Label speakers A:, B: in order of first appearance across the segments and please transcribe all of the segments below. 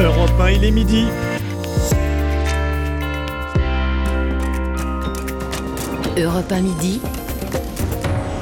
A: Europe 1, il est midi.
B: Europe 1 midi.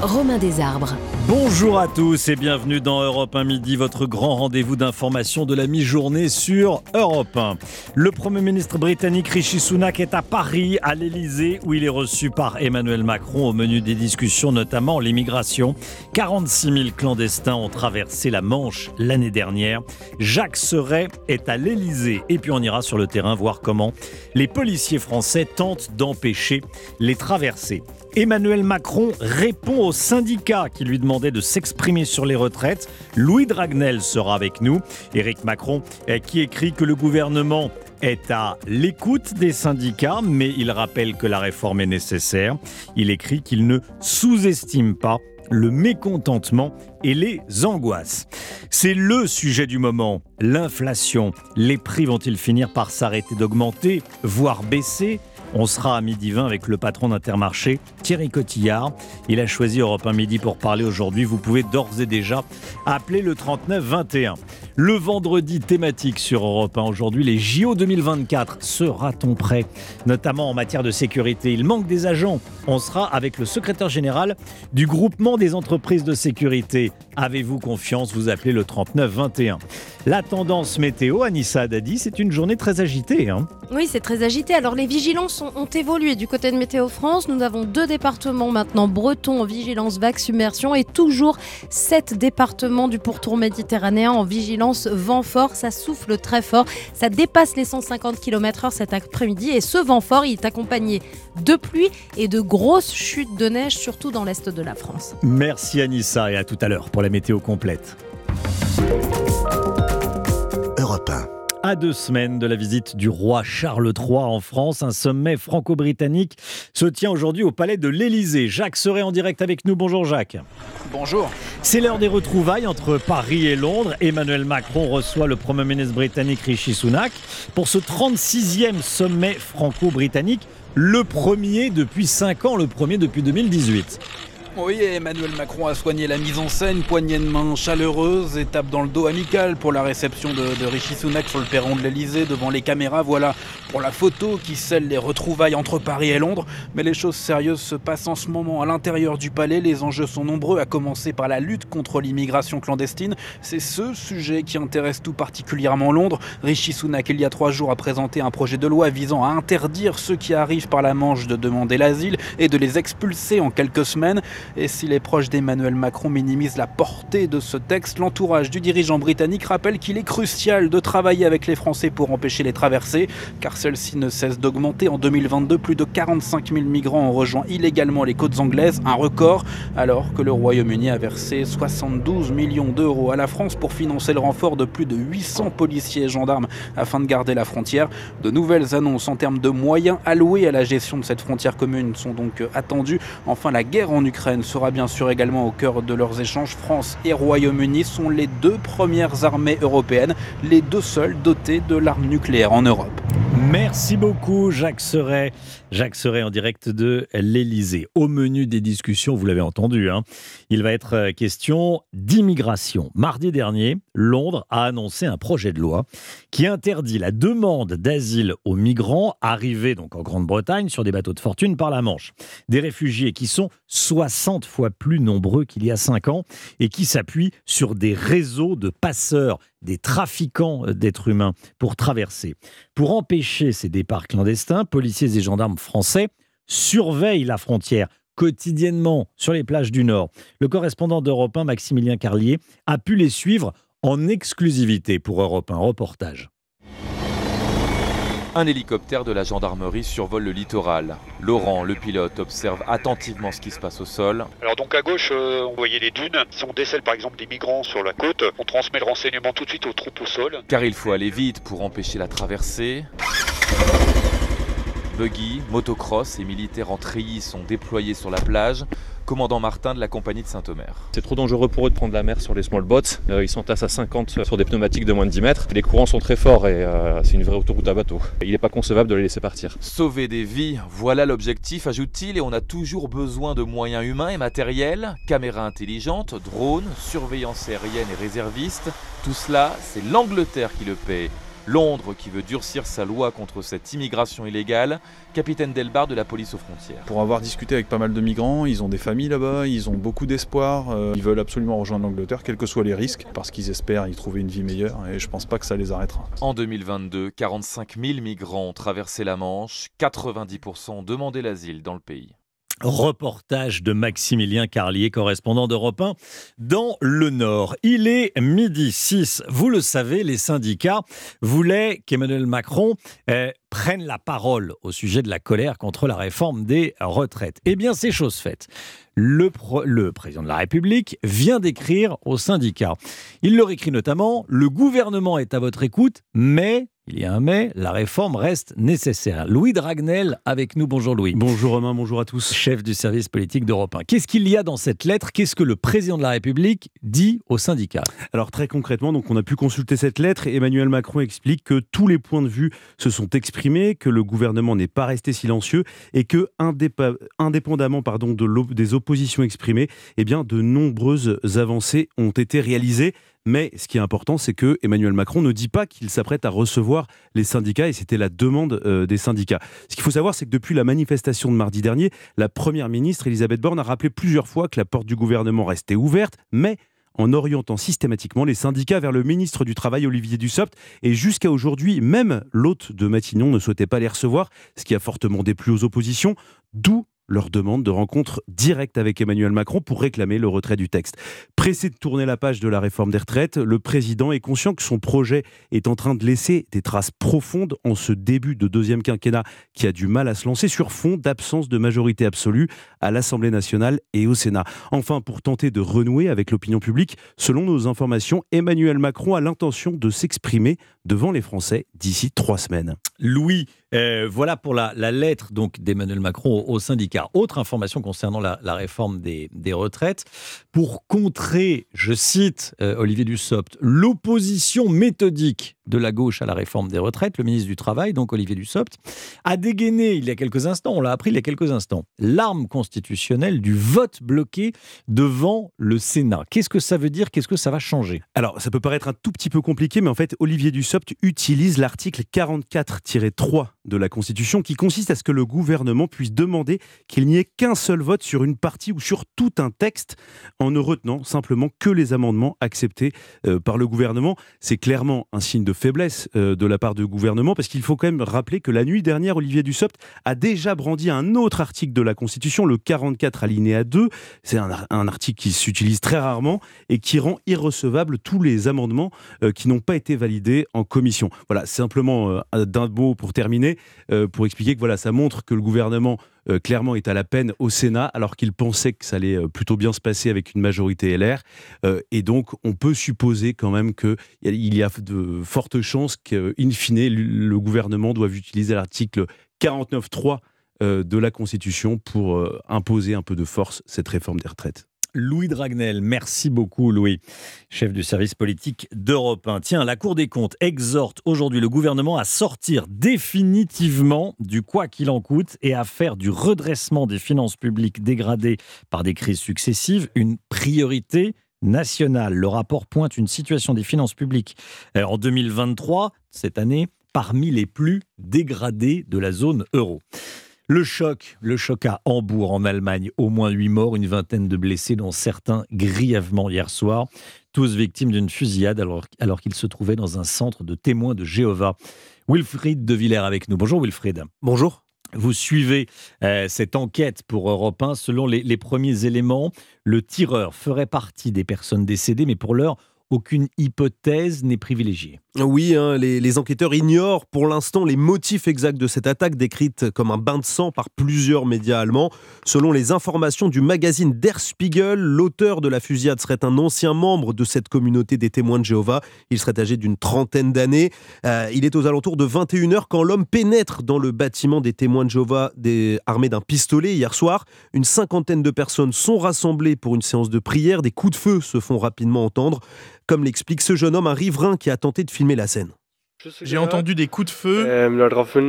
B: Romain Desarbres.
A: Bonjour à tous et bienvenue dans Europe 1 Midi, votre grand rendez-vous d'information de la mi-journée sur Europe 1. Le Premier ministre britannique Rishi Sunak est à Paris, à l'Elysée, où il est reçu par Emmanuel Macron au menu des discussions, notamment l'immigration. 46 000 clandestins ont traversé la Manche l'année dernière. Jacques Serret est à l'Elysée et puis on ira sur le terrain voir comment les policiers français tentent d'empêcher les traversées. Emmanuel Macron répond aux syndicats qui lui demandaient de s'exprimer sur les retraites. Louis Dragnel sera avec nous. Éric Macron eh, qui écrit que le gouvernement est à l'écoute des syndicats, mais il rappelle que la réforme est nécessaire. Il écrit qu'il ne sous-estime pas le mécontentement et les angoisses. C'est le sujet du moment, l'inflation. Les prix vont-ils finir par s'arrêter d'augmenter, voire baisser? On sera à midi 20 avec le patron d'Intermarché, Thierry Cotillard. Il a choisi Europe 1 Midi pour parler aujourd'hui. Vous pouvez d'ores et déjà appeler le 39 21. Le vendredi thématique sur Europe 1 aujourd'hui, les JO 2024. Sera-t-on prêt? Notamment en matière de sécurité. Il manque des agents. On sera avec le secrétaire général du groupement des entreprises de sécurité. Avez-vous confiance? Vous appelez le 39 21. La tendance météo, Anissa Dadi, c'est une journée très agitée. Hein
C: oui, c'est très agité. Alors les vigilances ont, évolué du côté de Météo France. Nous avons deux départements maintenant bretons en vigilance vague submersion et toujours sept départements du pourtour méditerranéen en vigilance vent fort. Ça souffle très fort. Ça dépasse les 150 km/h cet après-midi et ce vent fort, il est accompagné de pluie et de grosses chutes de neige, surtout dans l'est de la France.
A: Merci Anissa et à tout à l'heure pour la météo complète. À deux semaines de la visite du roi Charles III en France, un sommet franco-britannique se tient aujourd'hui au palais de l'Élysée. Jacques serait en direct avec nous. Bonjour Jacques.
D: Bonjour.
A: C'est l'heure des retrouvailles entre Paris et Londres. Emmanuel Macron reçoit le Premier ministre britannique Rishi Sunak pour ce 36e sommet franco-britannique, le premier depuis 5 ans, le premier depuis 2018.
D: Oui, Emmanuel Macron a soigné la mise en scène, poignée de main chaleureuse, étape dans le dos amical pour la réception de, de Rishi Sunak sur le perron de l'Elysée devant les caméras. Voilà pour la photo qui scelle les retrouvailles entre Paris et Londres. Mais les choses sérieuses se passent en ce moment à l'intérieur du palais. Les enjeux sont nombreux, à commencer par la lutte contre l'immigration clandestine. C'est ce sujet qui intéresse tout particulièrement Londres. Rishi Sunak, il y a trois jours, a présenté un projet de loi visant à interdire ceux qui arrivent par la Manche de demander l'asile et de les expulser en quelques semaines. Et si les proches d'Emmanuel Macron minimisent la portée de ce texte, l'entourage du dirigeant britannique rappelle qu'il est crucial de travailler avec les Français pour empêcher les traversées, car celle-ci ne cesse d'augmenter. En 2022, plus de 45 000 migrants ont rejoint illégalement les côtes anglaises, un record, alors que le Royaume-Uni a versé 72 millions d'euros à la France pour financer le renfort de plus de 800 policiers et gendarmes afin de garder la frontière. De nouvelles annonces en termes de moyens alloués à la gestion de cette frontière commune sont donc attendues. Enfin, la guerre en Ukraine sera bien sûr également au cœur de leurs échanges. France et Royaume-Uni sont les deux premières armées européennes, les deux seules dotées de l'arme nucléaire en Europe.
A: Merci beaucoup Jacques Serret. Jacques Serret en direct de l'Elysée. Au menu des discussions, vous l'avez entendu, hein, il va être euh, question d'immigration. Mardi dernier, Londres a annoncé un projet de loi qui interdit la demande d'asile aux migrants arrivés donc en Grande-Bretagne sur des bateaux de fortune par la Manche. Des réfugiés qui sont 60 fois plus nombreux qu'il y a 5 ans et qui s'appuient sur des réseaux de passeurs des trafiquants d'êtres humains pour traverser. Pour empêcher ces départs clandestins, policiers et gendarmes français surveillent la frontière quotidiennement sur les plages du Nord. Le correspondant d'Europe 1, Maximilien Carlier, a pu les suivre en exclusivité pour Europe 1 reportage.
E: Un hélicoptère de la gendarmerie survole le littoral. Laurent, le pilote, observe attentivement ce qui se passe au sol.
F: Alors donc à gauche, euh, on voyait les dunes. Si on décèle par exemple des migrants sur la côte, on transmet le renseignement tout de suite aux troupes au sol.
E: Car il faut aller vite pour empêcher la traversée. Buggy, motocross et militaires en treillis sont déployés sur la plage commandant Martin de la compagnie de Saint-Omer.
G: C'est trop dangereux pour eux de prendre la mer sur les small boats. Euh, ils sont à 50 sur des pneumatiques de moins de 10 mètres. Les courants sont très forts et euh, c'est une vraie autoroute à bateau. Il n'est pas concevable de les laisser partir.
E: Sauver des vies, voilà l'objectif, ajoute-t-il, et on a toujours besoin de moyens humains et matériels, caméras intelligentes, drones, surveillance aérienne et réservistes. Tout cela, c'est l'Angleterre qui le paie. Londres qui veut durcir sa loi contre cette immigration illégale. Capitaine Delbar de la police aux frontières.
H: Pour avoir discuté avec pas mal de migrants, ils ont des familles là-bas, ils ont beaucoup d'espoir, euh, ils veulent absolument rejoindre l'Angleterre, quels que soient les risques, parce qu'ils espèrent y trouver une vie meilleure et je pense pas que ça les arrêtera.
E: En 2022, 45 000 migrants ont traversé la Manche, 90% ont demandé l'asile dans le pays.
A: Reportage de Maximilien Carlier, correspondant d'Europe 1 dans le Nord. Il est midi 6. Vous le savez, les syndicats voulaient qu'Emmanuel Macron eh, prenne la parole au sujet de la colère contre la réforme des retraites. Eh bien, c'est chose faite. Le, le, président de la République vient d'écrire aux syndicats. Il leur écrit notamment Le gouvernement est à votre écoute, mais il y a un mais, la réforme reste nécessaire. Louis Dragnel avec nous. Bonjour Louis.
I: Bonjour Romain, bonjour à tous.
A: Chef du service politique d'Europe 1. Qu'est-ce qu'il y a dans cette lettre? Qu'est-ce que le président de la République dit aux syndicats
I: Alors très concrètement, donc on a pu consulter cette lettre. Emmanuel Macron explique que tous les points de vue se sont exprimés, que le gouvernement n'est pas resté silencieux et que indépendamment pardon, de des oppositions exprimées, eh bien de nombreuses avancées ont été réalisées. Mais ce qui est important, c'est que Emmanuel Macron ne dit pas qu'il s'apprête à recevoir les syndicats, et c'était la demande euh, des syndicats. Ce qu'il faut savoir, c'est que depuis la manifestation de mardi dernier, la Première ministre Elisabeth Borne a rappelé plusieurs fois que la porte du gouvernement restait ouverte, mais en orientant systématiquement les syndicats vers le ministre du Travail Olivier Dussopt. Et jusqu'à aujourd'hui, même l'hôte de Matignon ne souhaitait pas les recevoir, ce qui a fortement déplu aux oppositions, d'où leur demande de rencontre directe avec Emmanuel Macron pour réclamer le retrait du texte. Pressé de tourner la page de la réforme des retraites, le président est conscient que son projet est en train de laisser des traces profondes en ce début de deuxième quinquennat qui a du mal à se lancer sur fond d'absence de majorité absolue à l'Assemblée nationale et au Sénat. Enfin, pour tenter de renouer avec l'opinion publique, selon nos informations, Emmanuel Macron a l'intention de s'exprimer devant les Français d'ici trois semaines.
A: Louis, euh, voilà pour la, lettre d'Emmanuel Macron au, syndicat. Autre information concernant la, réforme des, retraites. Pour contrer, je cite euh, Olivier Dussopt, l'opposition méthodique de la gauche à la réforme des retraites, le ministre du Travail, donc Olivier Dussopt, a dégainé il y a quelques instants, on l'a appris il y a quelques instants, l'arme constitutionnelle du vote bloqué devant le Sénat. Qu'est-ce que ça veut dire? Qu'est-ce que ça va changer?
I: Alors, ça peut paraître un tout petit peu compliqué, mais en fait, Olivier Dussopt utilise l'article 44-3 de la Constitution qui consiste à ce que le gouvernement puisse demander qu'il n'y ait qu'un seul vote sur une partie ou sur tout un texte en ne retenant simplement que les amendements acceptés euh, par le gouvernement. C'est clairement un signe de faiblesse euh, de la part du gouvernement parce qu'il faut quand même rappeler que la nuit dernière, Olivier Dussopt a déjà brandi un autre article de la Constitution, le 44 alinéa 2. C'est un, article qui s'utilise très rarement et qui rend irrecevable tous les amendements euh, qui n'ont pas été validés en commission. Voilà, simplement d'un mot pour terminer. Euh, pour expliquer que voilà, ça montre que le gouvernement euh, clairement est à la peine au Sénat, alors qu'il pensait que ça allait euh, plutôt bien se passer avec une majorité LR. et donc, on peut supposer quand même qu'il y a de fortes chances qu'in fine, le gouvernement doive utiliser l'article 49.3 de la Constitution pour imposer un peu de force cette réforme des retraites.
A: Louis Dragnel. Merci beaucoup, Louis, chef du service politique d'Europe 1. Tiens, la Cour des comptes exhorte aujourd'hui le gouvernement à sortir définitivement du quoi qu'il en coûte et à faire du redressement des finances publiques dégradées par des crises successives une priorité nationale. Le rapport pointe une situation des finances publiques euh, en 2023, cette année, parmi les plus dégradées de la zone euro. Le choc, le choc à Hambourg en Allemagne, au moins huit morts, une vingtaine de blessés, dont certains grièvement hier soir, tous victimes d'une fusillade alors, alors qu'ils se trouvaient dans un centre de témoins de Jéhovah. Wilfried de Villers avec nous. Bonjour Wilfried.
J: Bonjour.
A: Vous suivez euh, cette enquête pour Europe 1. Selon les, les premiers éléments, le tireur ferait partie des personnes décédées, mais pour l'heure, aucune hypothèse n'est privilégiée.
J: Oui, hein, les, enquêteurs ignorent pour l'instant les motifs exacts de cette attaque décrite comme un bain de sang par plusieurs médias allemands. Selon les informations du magazine Der Spiegel, l'auteur de la fusillade serait un ancien membre de cette communauté des témoins de Jéhovah. Il serait âgé d'une trentaine d'années. Euh, il est aux alentours de 21h quand l'homme pénètre dans le bâtiment des témoins de Jéhovah armé d'un pistolet hier soir. Une cinquantaine de personnes sont rassemblées pour une séance de prière. Des coups de feu se font rapidement entendre comme l'explique ce jeune homme, un riverain qui a tenté de filmer la scène.
K: J'ai entendu des coups de feu.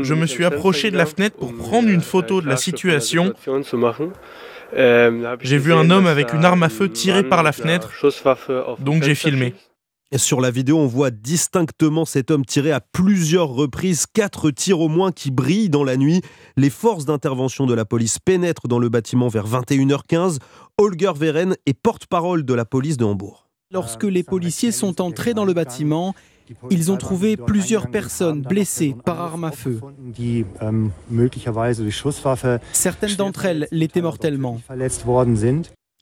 K: Je me suis approché de la fenêtre pour prendre une photo de la situation. J'ai vu un homme avec une arme à feu tirer par la fenêtre, donc j'ai filmé.
J: Sur la vidéo, on voit distinctement cet homme tirer à plusieurs reprises, quatre tirs au moins qui brillent dans la nuit. Les forces d'intervention de la police pénètrent dans le bâtiment vers 21h15. Holger Veren est porte-parole de la police de Hambourg.
L: Lorsque les policiers sont entrés dans le bâtiment, ils ont trouvé plusieurs personnes blessées par arme à feu. Certaines d'entre elles l'étaient mortellement.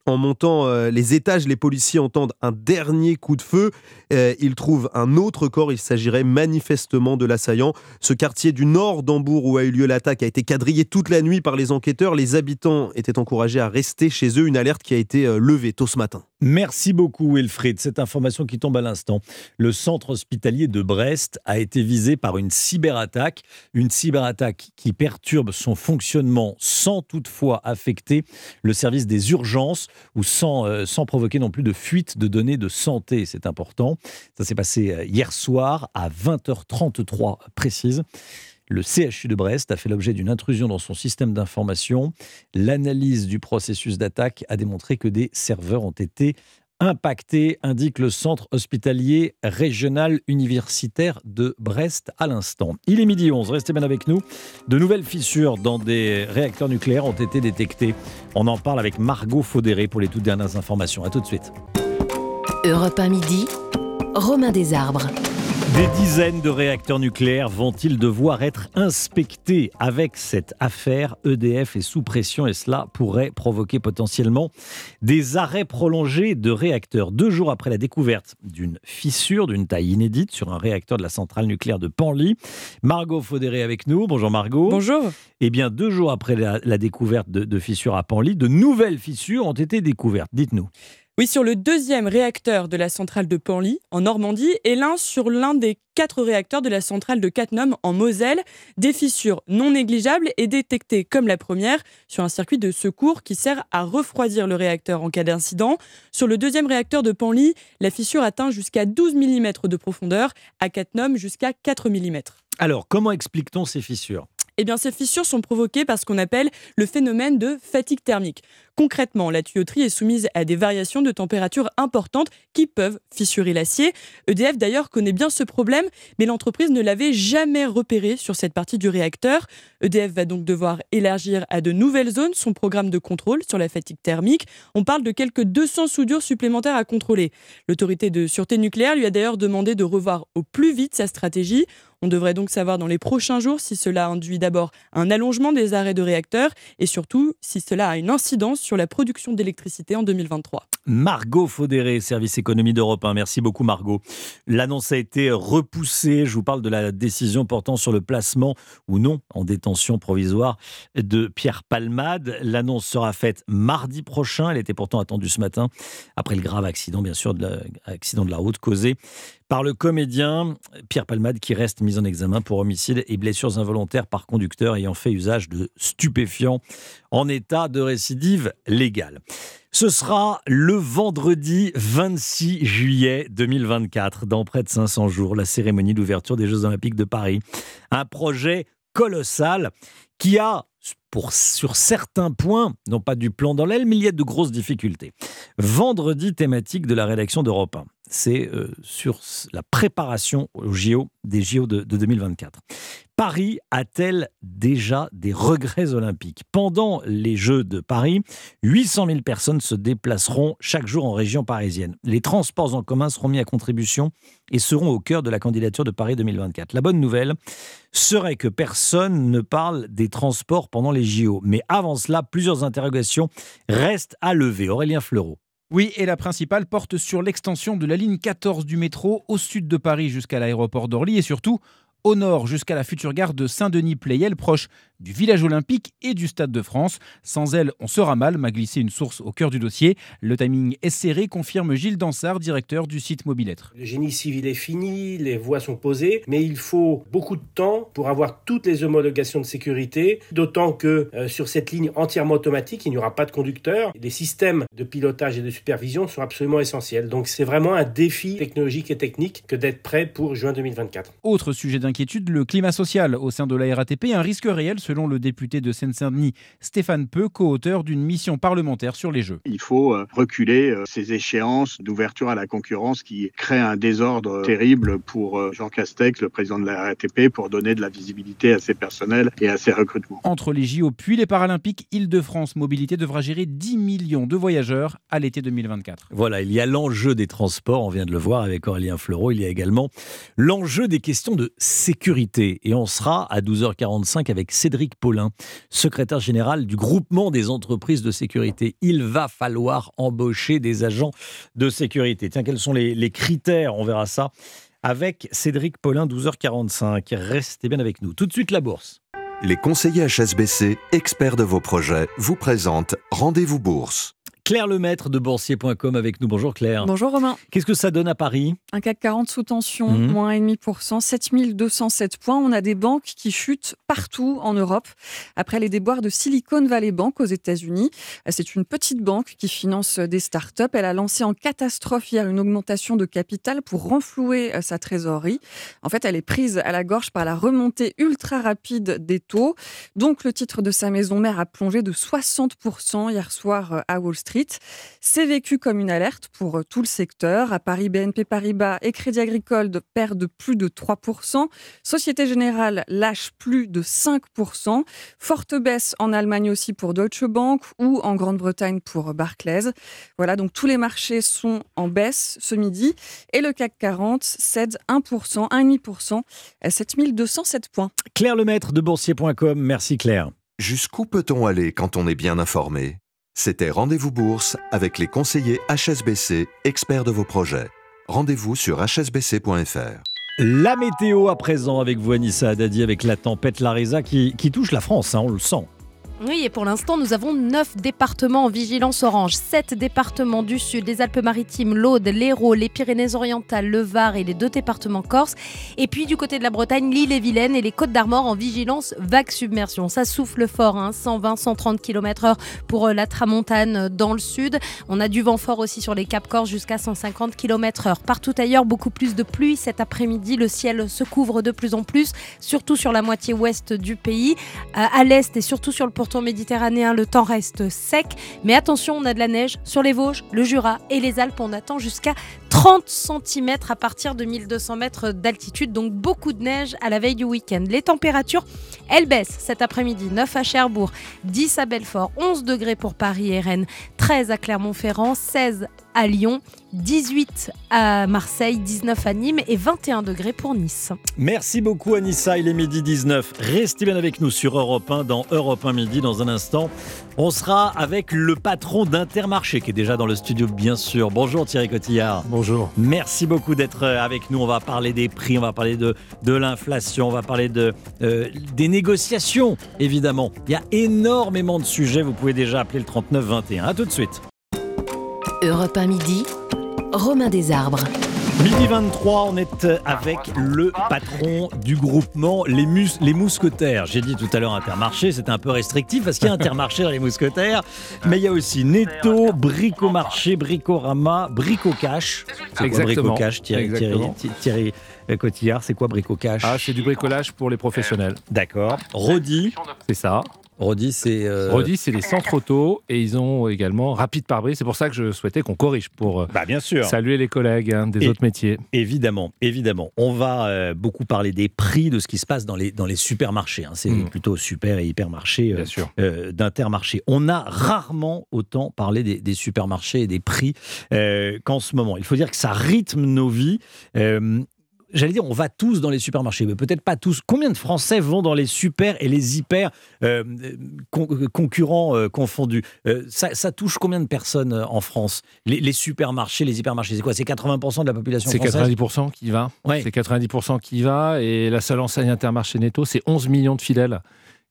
J: En montant euh, les étages, les policiers entendent un dernier coup de feu. Euh, ils trouvent un autre corps. Il s'agirait manifestement de l'assaillant. Ce quartier du nord d'Hambourg où a eu lieu l'attaque a été quadrillé toute la nuit par les enquêteurs. Les habitants étaient encouragés à rester chez eux. Une alerte qui a été euh, levée tôt ce matin.
A: Merci beaucoup Wilfried. Cette information qui tombe à l'instant. Le centre hospitalier de Brest a été visé par une cyberattaque. Une cyberattaque qui perturbe son fonctionnement sans toutefois affecter le service des urgences ou sans, euh, sans provoquer non plus de fuite de données de santé. C'est important. Ça s'est passé euh, hier soir à 20h33 précise. Le CHU de Brest a fait l'objet d'une intrusion dans son système d'information. L'analyse du processus d'attaque a démontré que des serveurs ont été impactés, indique le centre hospitalier régional universitaire de Brest à l'instant. Il est midi 11, restez bien avec nous. De nouvelles fissures dans des réacteurs nucléaires ont été détectées. On en parle avec Margot Faudéré pour les toutes dernières informations. A tout de suite.
B: Europe 1 midi, Romain Desarbres.
A: Des dizaines de réacteurs nucléaires vont-ils devoir être inspectés avec cette affaire EDF est sous pression et cela pourrait provoquer potentiellement des arrêts prolongés de réacteurs? Deux jours après la découverte d'une fissure d'une taille inédite sur un réacteur de la centrale nucléaire de Panly, Margot Faudéré avec nous. Bonjour Margot.
M: Bonjour.
A: Eh bien, deux jours après la, découverte de, de fissures à Panly, de nouvelles fissures ont été découvertes. Dites-nous.
M: Oui, sur le deuxième réacteur de la centrale de Panly, en Normandie, et l'un sur l'un des quatre réacteurs de la centrale de Cattenom, en Moselle. Des fissures non négligeables et détectées comme la première sur un circuit de secours qui sert à refroidir le réacteur en cas d'incident. Sur le deuxième réacteur de Panly, la fissure atteint jusqu'à 12 mm de profondeur, à Cattenom jusqu'à 4 mm.
A: Alors, comment explique-t-on ces fissures?
M: Eh bien, ces fissures sont provoquées par ce qu'on appelle le phénomène de fatigue thermique. Concrètement, la tuyauterie est soumise à des variations de température importantes qui peuvent fissurer l'acier. EDF d'ailleurs connaît bien ce problème, mais l'entreprise ne l'avait jamais repéré sur cette partie du réacteur. EDF va donc devoir élargir à de nouvelles zones son programme de contrôle sur la fatigue thermique. On parle de quelques 200 soudures supplémentaires à contrôler. L'autorité de sûreté nucléaire lui a d'ailleurs demandé de revoir au plus vite sa stratégie. On devrait donc savoir dans les prochains jours si cela induit d'abord un allongement des arrêts de réacteurs et surtout si cela a une incidence sur la production d'électricité en 2023.
A: Margot Faudéré, service économie d'Europe 1. Merci beaucoup Margot. L'annonce a été repoussée. Je vous parle de la décision portant sur le placement ou non en détention provisoire de Pierre Palmade. L'annonce sera faite mardi prochain. Elle était pourtant attendue ce matin après le grave accident, bien sûr, de l'accident de la route causé par le comédien Pierre Palmade qui reste mis en examen pour homicide et blessures involontaires par conducteur ayant fait usage de stupéfiants en état de récidive légale. Ce sera le vendredi 26 juillet 2024, dans près de 500 jours, la cérémonie d'ouverture des Jeux Olympiques de Paris. Un projet colossal qui a, pour, sur certains points, non pas du plan dans l'aile, mais il y a de grosses difficultés. Vendredi thématique de la rédaction d'Europe 1 c'est euh, sur la préparation aux JO, des JO de, 2024. Paris a-t-elle déjà des regrets olympiques? Pendant les Jeux de Paris, 800 000 personnes se déplaceront chaque jour en région parisienne. Les transports en commun seront mis à contribution et seront au cœur de la candidature de Paris 2024. La bonne nouvelle serait que personne ne parle des transports pendant les JO. Mais avant cela, plusieurs interrogations restent à lever. Aurélien Fleureau.
N: Oui, et la principale porte sur l'extension de la ligne 14 du métro au sud de Paris jusqu'à l'aéroport d'Orly et surtout au nord jusqu'à la future gare de Saint-Denis-Pleyel, proche du village olympique et du Stade de France. Sans elle, on sera mal, m'a glissé une source au cœur du dossier. Le timing est serré, confirme Gilles Dansard, directeur du site Mobilettre.
O: Le génie civil est fini, les voies sont posées, mais il faut beaucoup de temps pour avoir toutes les homologations de sécurité, d'autant que euh, sur cette ligne entièrement automatique, il n'y aura pas de conducteur. Les systèmes de pilotage et de supervision sont absolument essentiels. Donc c'est vraiment un défi technologique et technique que d'être prêt pour juin 2024.
N: Autre sujet d'inquiétude, le climat social au sein de la RATP, un risque réel selon le député de Seine-Saint-Denis, Stéphane Peu, co-auteur d'une mission parlementaire sur les Jeux.
P: Il faut euh, reculer euh, ces échéances d'ouverture à la concurrence qui créent un désordre terrible pour euh, Jean Castex, le président de la RATP, pour donner de la visibilité à ses personnels et à ses recrutements.
N: Entre les JO puis les Paralympiques, Île-de-France Mobilité devra gérer 10 millions de voyageurs à l'été 2024.
A: Voilà, il y a l'enjeu des transports, on vient de le voir avec Aurélien Fleureau, il y a également l'enjeu des questions de sécurité. Et on sera à 12h45 avec Cédric Paulin, secrétaire général du groupement des entreprises de sécurité. Il va falloir embaucher des agents de sécurité. Tiens, quels sont les, les critères? On verra ça avec Cédric Paulin, 12h45. Restez bien avec nous. Tout de suite, la bourse.
Q: Les conseillers HSBC, experts de vos projets, vous présentent Rendez-vous Bourse.
A: Claire Lemaître de boursier.com avec nous. Bonjour Claire.
R: Bonjour Romain.
A: Qu'est-ce que ça donne à Paris?
R: Un CAC 40 sous tension,
A: Mhm.
R: moins 1,5%, 7207 points. On a des banques qui chutent partout en Europe après les déboires de Silicon Valley Bank aux États-Unis. C'est une petite banque qui finance des startups. Elle a lancé en catastrophe hier une augmentation de capital pour renflouer euh, sa trésorerie. En fait, elle est prise à la gorge par la remontée ultra rapide des taux. Donc, le titre de sa maison mère a plongé de 60% hier soir euh, à Wall Street. C'est vécu comme une alerte pour euh, tout le secteur. À Paris, BNP Paribas et Crédit Agricole de- perdent plus de 3%. Société Générale lâche plus de 5%. Forte baisse en Allemagne aussi pour Deutsche Bank ou en Grande-Bretagne pour Barclays. Voilà, donc tous les marchés sont en baisse ce midi et le CAC 40 cède 1%, 1,5% à 7207 points.
A: Claire Lemaître de boursier.com. Merci Claire.
Q: Jusqu'où peut-on aller quand on est bien informé? C'était Rendez-vous Bourse avec les conseillers HSBC, experts de vos projets. Rendez-vous sur hsbc.fr.
A: La météo à présent avec vous, Anissa Haddadi, avec la tempête Larisa qui, qui touche la France, hein, on le sent.
C: Oui, et pour l'instant, nous avons 9 départements en vigilance orange. 7 départements du sud, les Alpes-Maritimes, l'Aude, l'Hérault, les Pyrénées-Orientales, le Var et les deux départements corse. Et puis du côté de la Bretagne, l'île-et-Vilaine et les Côtes-d'Armor en vigilance vague submersion. Ça souffle fort, hein, 120-130 km/h pour euh, la Tramontane euh, dans le sud. On a du vent fort aussi sur les Cap Corse jusqu'à 150 km/h. Partout ailleurs, beaucoup plus de pluie. Cet après-midi, le ciel se couvre de plus en plus, surtout sur la moitié ouest du pays. À, à l'est et surtout sur le pourtour méditerranéen, le temps reste sec. Mais attention, on a de la neige sur les Vosges, le Jura et les Alpes. On attend jusqu'à 30 cm à partir de 1200 mètres d'altitude. Donc beaucoup de neige à la veille du week-end. Les températures, elles baissent cet après-midi. 9 à Cherbourg, 10 à Belfort, 11 degrés pour Paris et Rennes, 13 à Clermont-Ferrand, 16 à Lyon, 18 à Marseille, 19 à Nîmes et 21 degrés pour Nice.
A: Merci beaucoup Anissa, il est midi 19. Restez bien avec nous sur Europe 1 dans Europe 1 midi dans un instant. On sera avec le patron d'Intermarché qui est déjà dans le studio bien sûr. Bonjour Thierry Cotillard.
S: Bonjour.
A: Merci beaucoup d'être euh, avec nous. On va parler des prix, on va parler de, de l'inflation, on va parler de, euh, des négociations évidemment. Il y a énormément de sujets, vous pouvez déjà appeler le 39 21. A tout de suite.
B: Europe 1 midi, Romain Desarbres.
A: Midi 23, on est avec le patron du groupement Les, Mus- les Mousquetaires. J'ai dit tout à l'heure Intermarché, c'était un peu restrictif parce qu'il y a Intermarché dans les Mousquetaires, mais il y a aussi Netto, Bricomarché, Bricorama, Bricocash. C'est quoi. Bricocash, Thierry, Thierry. Thierry Cotillard, c'est quoi Bricocash
S: Ah, c'est du bricolage pour les professionnels.
A: D'accord. Rodi
S: C'est ça.
A: Rodi, c'est. euh,
S: Rodi, c'est les centres auto et ils ont également Rapide pare-brise. C'est pour ça que je souhaitais qu'on corrige pour euh,
A: Bah, bien sûr.
S: saluer les collègues hein, des
A: Et-
S: autres métiers.
A: Évidemment, évidemment. On va euh, beaucoup parler des prix de ce qui se passe dans les, dans les supermarchés. hein. C'est
S: Mm.
A: plutôt super et hypermarchés euh, euh, d'intermarchés. On a rarement autant parlé des, des supermarchés et des prix euh, qu'en ce moment. Il faut dire que ça rythme nos vies. Euh, J'allais dire, on va tous dans les supermarchés, mais peut-être pas tous. Combien de Français vont dans les super et les hyper euh, con- concurrents euh, confondus Euh, ça, ça touche combien de personnes euh, en France? Les, les supermarchés, les hypermarchés, c'est quoi? C'est 80% de la population
S: C'est
A: française?
S: 90% qui va.
A: Ouais.
S: C'est 90% qui va. Et la seule enseigne Intermarché Netto, c'est 11 millions de fidèles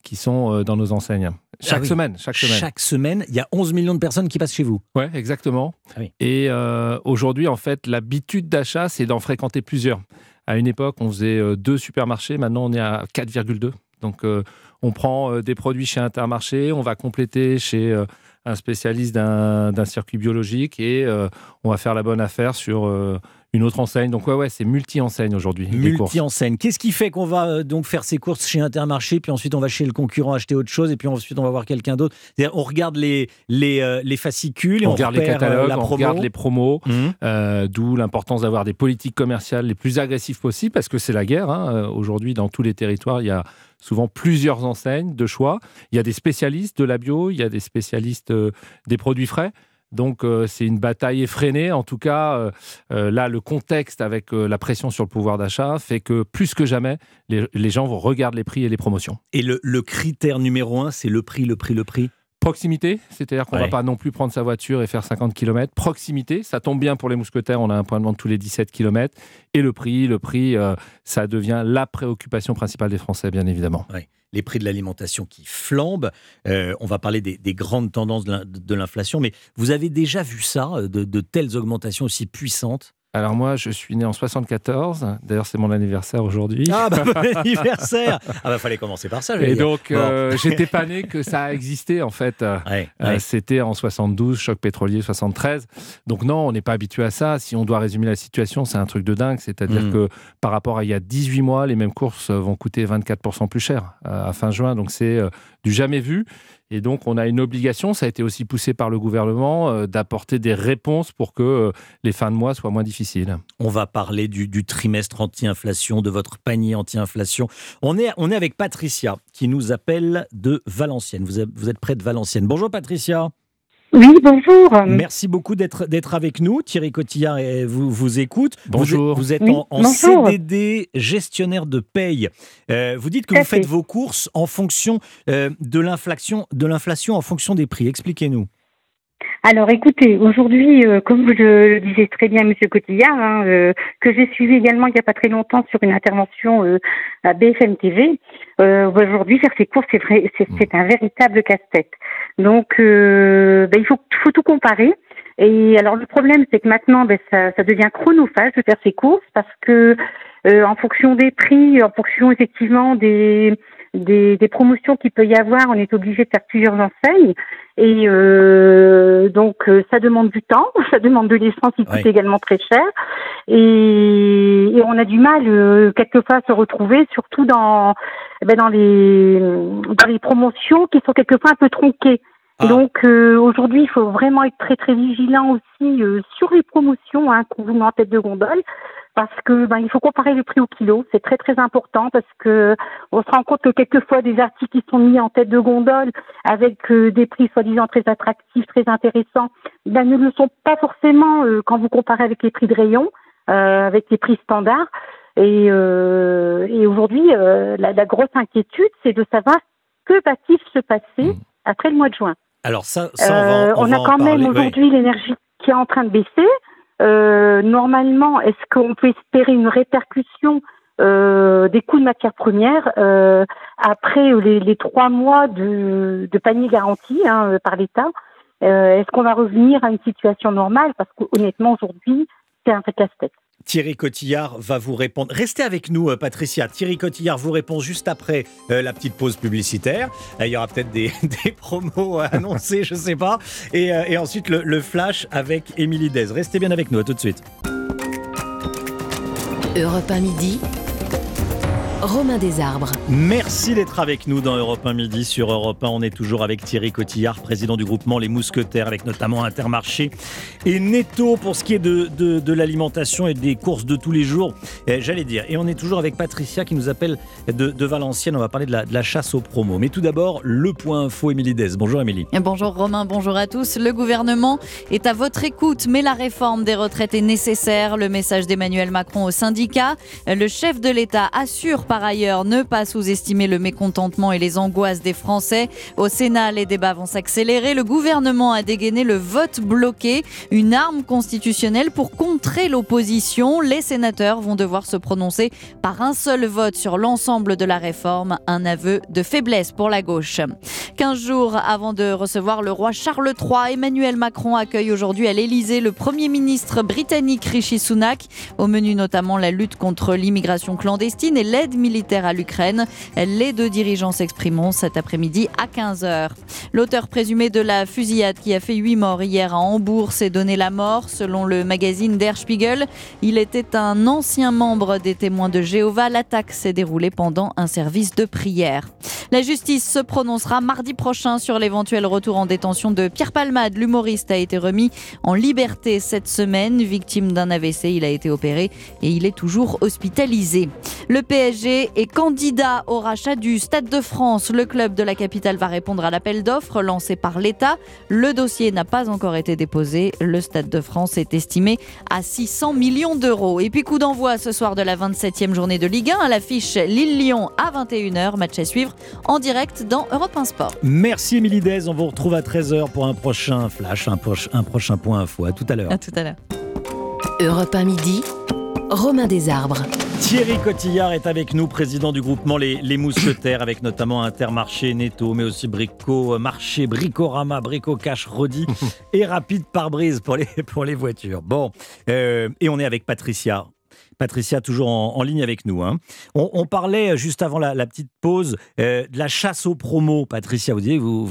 S: qui sont euh, dans nos enseignes. Chaque
A: Ah oui.
S: semaine, chaque semaine.
A: Chaque semaine, il y a 11 millions de personnes qui passent chez vous.
S: Ouais, exactement.
A: Ah oui.
S: Et euh, aujourd'hui, en fait, l'habitude d'achat, c'est d'en fréquenter plusieurs. À une époque, on faisait euh, deux supermarchés. Maintenant, on est à 4,2. Donc, euh, on prend des produits chez Intermarché, on va compléter chez euh, un spécialiste d'un d'un circuit biologique et on va faire la bonne affaire sur une autre enseigne. Donc ouais, ouais, c'est multi-enseigne aujourd'hui.
A: Multi-enseigne. Qu'est-ce qui fait qu'on va euh, donc faire ses courses chez Intermarché, puis ensuite on va chez le concurrent acheter autre chose, et puis ensuite on va voir quelqu'un d'autre? On regarde les, les, euh, les fascicules, et on,
S: regarde les
A: repère, euh,
S: catalogues,
A: la
S: on regarde les promos,
A: Mhm.
S: euh, d'où l'importance d'avoir des politiques commerciales les plus agressives possibles, parce que c'est la guerre. hein. Euh, Aujourd'hui, dans tous les territoires, il y a souvent plusieurs enseignes de choix. Il y a des spécialistes de la bio, il y a des spécialistes euh, des produits frais. Donc euh, c'est une bataille effrénée. En tout cas, euh, euh, là, le contexte avec la pression sur le pouvoir d'achat fait que plus que jamais, les, gens vont regarder les prix et les promotions.
A: Et le critère numéro un, c'est le prix, le prix, le prix?
S: Proximité, c'est-à-dire qu'on ne
A: Ouais.
S: va pas non plus prendre sa voiture et faire 50 km. Proximité, ça tombe bien pour les mousquetaires, on a un point de vente tous les 17 km. Et le prix, le prix, euh, ça devient la préoccupation principale des Français, bien évidemment.
A: Ouais. Les prix de l'alimentation qui flambent. Euh, on va parler des, des grandes tendances de l'in- de l'inflation, mais vous avez déjà vu ça, euh, de, de telles augmentations aussi puissantes?
S: Alors moi, je suis né en 74. D'ailleurs, c'est mon anniversaire aujourd'hui.
A: Ah bah bon anniversaire Ah bah fallait commencer par ça.
S: Et
A: dire.
S: donc,
A: Bon.
S: euh, j'étais pas né que ça a existé en fait. Euh,
A: Ouais,
S: euh,
A: ouais.
S: C'était en 72, choc pétrolier 73. Donc non, on n'est pas habitué à ça. Si on doit résumer la situation, c'est un truc de dingue. C'est-à-dire
A: Mm.
S: que par rapport à il y a 18 mois, les mêmes courses vont coûter 24% plus cher à fin juin. Donc c'est du jamais vu. Et donc on a une obligation, ça a été aussi poussé par le gouvernement, euh, d'apporter des réponses pour que euh, les fins de mois soient moins difficiles.
A: On va parler du, du trimestre anti-inflation, de votre panier anti-inflation. On est, on est avec Patricia qui nous appelle de Valenciennes. Vous vous êtes près de Valenciennes. Bonjour Patricia.
T: Oui, bonjour.
A: Merci beaucoup d'être d'être avec nous. Thierry Cotillard vous, vous écoute. Vous
S: Bonjour.
A: êtes, vous êtes
T: Oui,
A: en. CDD gestionnaire de paye. Euh, vous dites que vous faites
T: fait.
A: vos courses en fonction euh, de l'inflation, de l'inflation en fonction des prix. Expliquez-nous.
T: Alors écoutez, aujourd'hui, euh, comme vous le disiez très bien, Monsieur Cotillard, hein, euh, que j'ai suivi également il n'y a pas très longtemps sur une intervention euh, à BFM TV, aujourd'hui faire ses courses, c'est vrai, c'est un véritable casse-tête. Donc, ben, il faut, tout comparer. Et alors le problème, c'est que maintenant, ben, ça, ça devient chronophage de faire ses courses parce que en fonction des prix, en fonction effectivement des des, des promotions qu'il peut y avoir, on est obligé de faire plusieurs enseignes. Et euh, donc, euh, ça demande du temps, ça demande de l'essence qui coûte également très cher. Et, et on a du mal, euh, quelquefois, à se retrouver, surtout dans, eh ben, dans, les, dans les promotions qui sont quelquefois un peu tronquées.
A: Ah.
T: Donc, euh, aujourd'hui, il faut vraiment être très, très vigilant aussi euh, sur les promotions hein, qu'on vous met en tête de gondole. Parce que ben, il faut comparer le prix au kilo, c'est très très important parce que on se rend compte que quelquefois des articles qui sont mis en tête de gondole avec euh, des prix soi-disant très attractifs, très intéressants, ben, ne le sont pas forcément euh, quand vous comparez avec les prix de rayon, euh, avec les prix standards. Et, euh, et aujourd'hui, euh, la, la grosse inquiétude, c'est de savoir que va-t-il se passer après le mois de juin.
A: Alors ça, ça on va,
T: Euh,
A: on
T: on
A: va
T: a
A: en
T: quand même aujourd'hui l'énergie qui est en train de baisser. Euh, normalement, est-ce qu'on peut espérer une répercussion euh, des coûts de matières premières euh, après les, trois mois de, de panier garanti hein, par l'État? Euh, Est-ce qu'on va revenir à une situation normale? Parce qu'honnêtement, aujourd'hui, c'est un vrai casse-tête.
A: Thierry Cotillard va vous répondre. Restez avec nous, euh, Patricia. Thierry Cotillard vous répond juste après euh, la petite pause publicitaire. Euh, Il y aura peut-être des, des promos à annoncer, je sais pas. Et, ensuite, le, flash avec Émilie Dez. Restez bien avec nous, à tout de suite.
B: Europe 1 midi. Romain Desarbres.
A: Merci d'être avec nous dans Europe 1 Midi. Sur Europe 1, on est toujours avec Thierry Cotillard, président du groupement Les Mousquetaires, avec notamment Intermarché et Netto pour ce qui est de, de, de l'alimentation et des courses de tous les jours, eh, j'allais dire. Et on est toujours avec Patricia qui nous appelle de, de Valenciennes. On va parler de la, de la chasse aux promos. Mais tout d'abord, le point info, Émilie Dez. Bonjour Émilie.
U: Et Bonjour Romain, bonjour à tous. Le gouvernement est à votre écoute, mais la réforme des retraites est nécessaire. Le message d'Emmanuel Macron aux syndicats. Le chef de l'État assure par ailleurs ne pas sous-estimer le mécontentement et les angoisses des Français. Au Sénat, les débats vont s'accélérer. Le gouvernement a dégainé le vote bloqué, une arme constitutionnelle pour contrer l'opposition. Les sénateurs vont devoir se prononcer par un seul vote sur l'ensemble de la réforme, un aveu de faiblesse pour la gauche. 15 jours avant de recevoir le roi Charles III, Emmanuel Macron accueille aujourd'hui à l'Élysée le Premier ministre britannique Rishi Sunak. Au menu notamment la lutte contre l'immigration clandestine et l'aide militaire à l'Ukraine. Les deux dirigeants s'exprimeront cet après-midi à 15h. L'auteur présumé de la fusillade qui a fait 8 morts hier à Hambourg s'est donné la mort, selon le magazine Der Spiegel. Il était un ancien membre des témoins de Jéhovah. L'attaque s'est déroulée pendant un service de prière. La justice se prononcera mardi prochain sur l'éventuel retour en détention de Pierre Palmade. L'humoriste a été remis en liberté cette semaine. Victime d'un AVC, il a été opéré et il est toujours hospitalisé. Le PSG est candidat au rachat du Stade de France. Le club de la capitale va répondre à l'appel d'offres lancé par l'État. Le dossier n'a pas encore été déposé. Le Stade de France est estimé à 600 millions d'euros. Et puis coup d'envoi ce soir de la 27e journée de Ligue 1 à l'affiche Lille-Lyon à 21h. Match à suivre en direct dans Europe 1 Sport.
A: Merci Émilie Dez. On vous retrouve à 13h pour un prochain flash, un, un prochain point info. À tout à l'heure.
U: À tout à l'heure.
B: Europe 1 midi. Romain Desarbres.
A: Thierry Cotillard est avec nous, président du groupement Les, les Mousquetaires, avec notamment Intermarché, Netto, mais aussi Brico Marché, Bricorama, Brico Cash, Rodi et Rapide Pare-Brise pour les, pour les voitures. Bon, euh, et on est avec Patricia. Patricia, toujours en, ligne avec nous. Hein. On, parlait euh, juste avant la, petite pause euh, de la chasse aux promos. Patricia, vous disiez vous,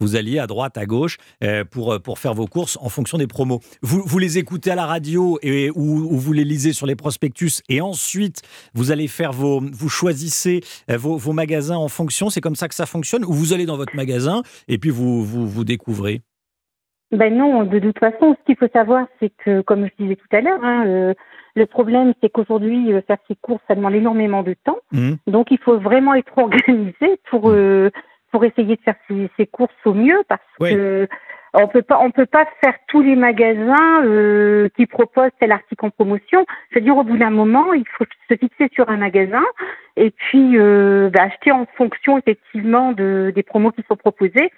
A: vous, alliez à droite, à gauche euh, pour, pour faire vos courses en fonction des promos. Vous, vous les écoutez à la radio et, ou, vous les lisez sur les prospectus et ensuite vous allez faire vos. Vous choisissez vos, magasins en fonction. C'est comme ça que ça fonctionne Ou vous allez dans votre magasin et puis vous, vous découvrez?
T: Ben non, de toute façon, ce qu'il faut savoir, c'est que, comme je disais tout à l'heure, hein, le problème, c'est qu'aujourd'hui, euh, faire ses courses, ça demande énormément de temps. Mmh. Donc, il faut vraiment être organisé pour euh, pour essayer de faire ses, courses au mieux, parce que on peut pas on peut pas faire tous les magasins euh, qui proposent tel article en promotion. C'est-à-dire, au bout d'un moment, il faut se fixer sur un magasin et puis bah, acheter en fonction effectivement de, des promos qui sont proposés.